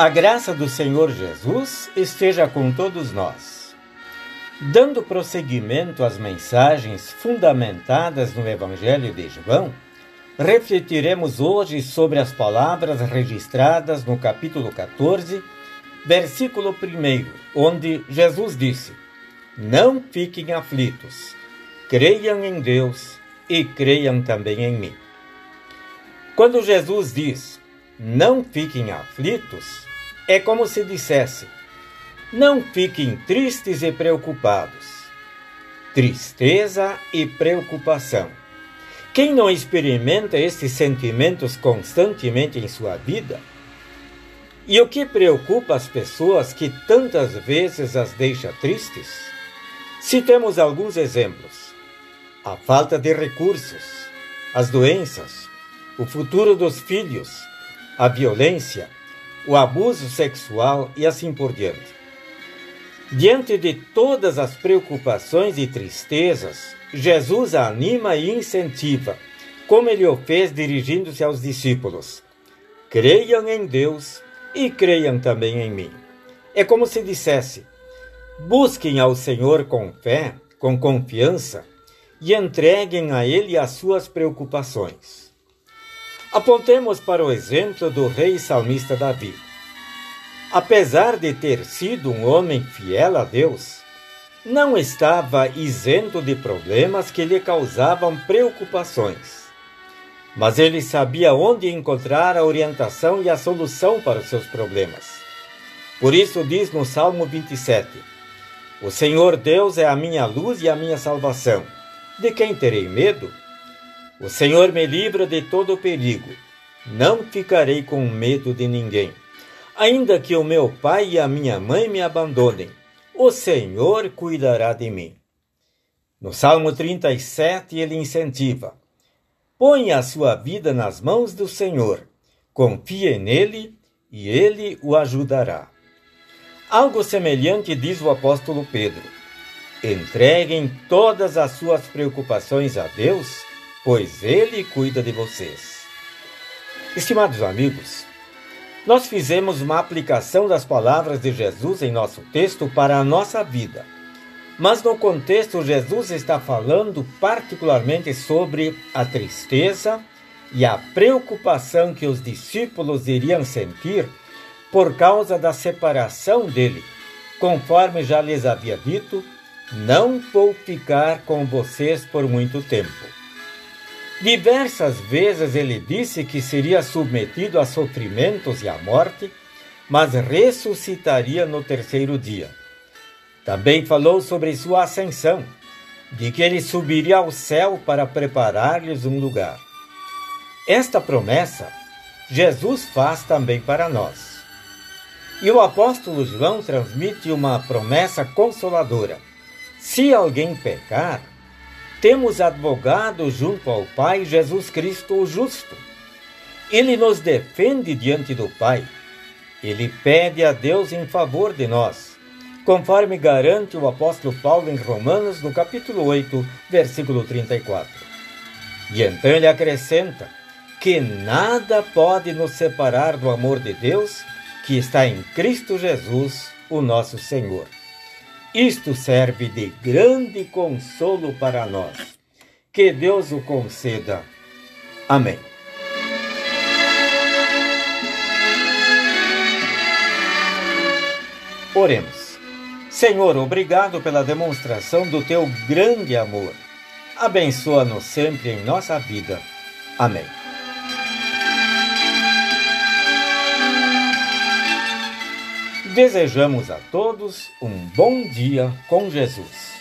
A graça do Senhor Jesus esteja com todos nós. Dando prosseguimento às mensagens fundamentadas no Evangelho de João, refletiremos hoje sobre as palavras registradas no capítulo 14, versículo 1, onde Jesus disse: Não fiquem aflitos, creiam em Deus e creiam também em mim. Quando Jesus diz: Não fiquem aflitos, é como se dissesse: Não fiquem tristes e preocupados. Tristeza e preocupação. Quem não experimenta esses sentimentos constantemente em sua vida? E o que preocupa as pessoas que tantas vezes as deixa tristes? Citemos alguns exemplos: a falta de recursos, as doenças, o futuro dos filhos, a violência, o abuso sexual e assim por diante. Diante de todas as preocupações e tristezas, Jesus anima e incentiva, como ele o fez dirigindo-se aos discípulos: Creiam em Deus e creiam também em mim. É como se dissesse: Busquem ao Senhor com fé, com confiança e entreguem a Ele as suas preocupações. Apontemos para o exemplo do rei salmista Davi. Apesar de ter sido um homem fiel a Deus, não estava isento de problemas que lhe causavam preocupações. Mas ele sabia onde encontrar a orientação e a solução para os seus problemas. Por isso diz no Salmo 27: O Senhor Deus é a minha luz e a minha salvação. De quem terei medo? O Senhor me livra de todo perigo. Não ficarei com medo de ninguém. Ainda que o meu pai e a minha mãe me abandonem, o Senhor cuidará de mim. No Salmo 37, ele incentiva: Põe a sua vida nas mãos do Senhor, confie nele e ele o ajudará. Algo semelhante diz o apóstolo Pedro: Entreguem todas as suas preocupações a Deus pois Ele cuida de vocês. Estimados amigos, nós fizemos uma aplicação das palavras de Jesus em nosso texto para a nossa vida. Mas no contexto, Jesus está falando particularmente sobre a tristeza e a preocupação que os discípulos iriam sentir por causa da separação dele. Conforme já lhes havia dito, não vou ficar com vocês por muito tempo. Diversas vezes ele disse que seria submetido a sofrimentos e à morte, mas ressuscitaria no terceiro dia. Também falou sobre sua ascensão, de que ele subiria ao céu para preparar-lhes um lugar. Esta promessa Jesus faz também para nós. E o apóstolo João transmite uma promessa consoladora: se alguém pecar, temos advogado junto ao Pai Jesus Cristo o Justo. Ele nos defende diante do Pai. Ele pede a Deus em favor de nós, conforme garante o apóstolo Paulo em Romanos, no capítulo 8, versículo 34. E então ele acrescenta que nada pode nos separar do amor de Deus que está em Cristo Jesus, o nosso Senhor. Isto serve de grande consolo para nós. Que Deus o conceda. Amém. Oremos. Senhor, obrigado pela demonstração do teu grande amor. Abençoa-nos sempre em nossa vida. Amém. Desejamos a todos um bom dia com Jesus.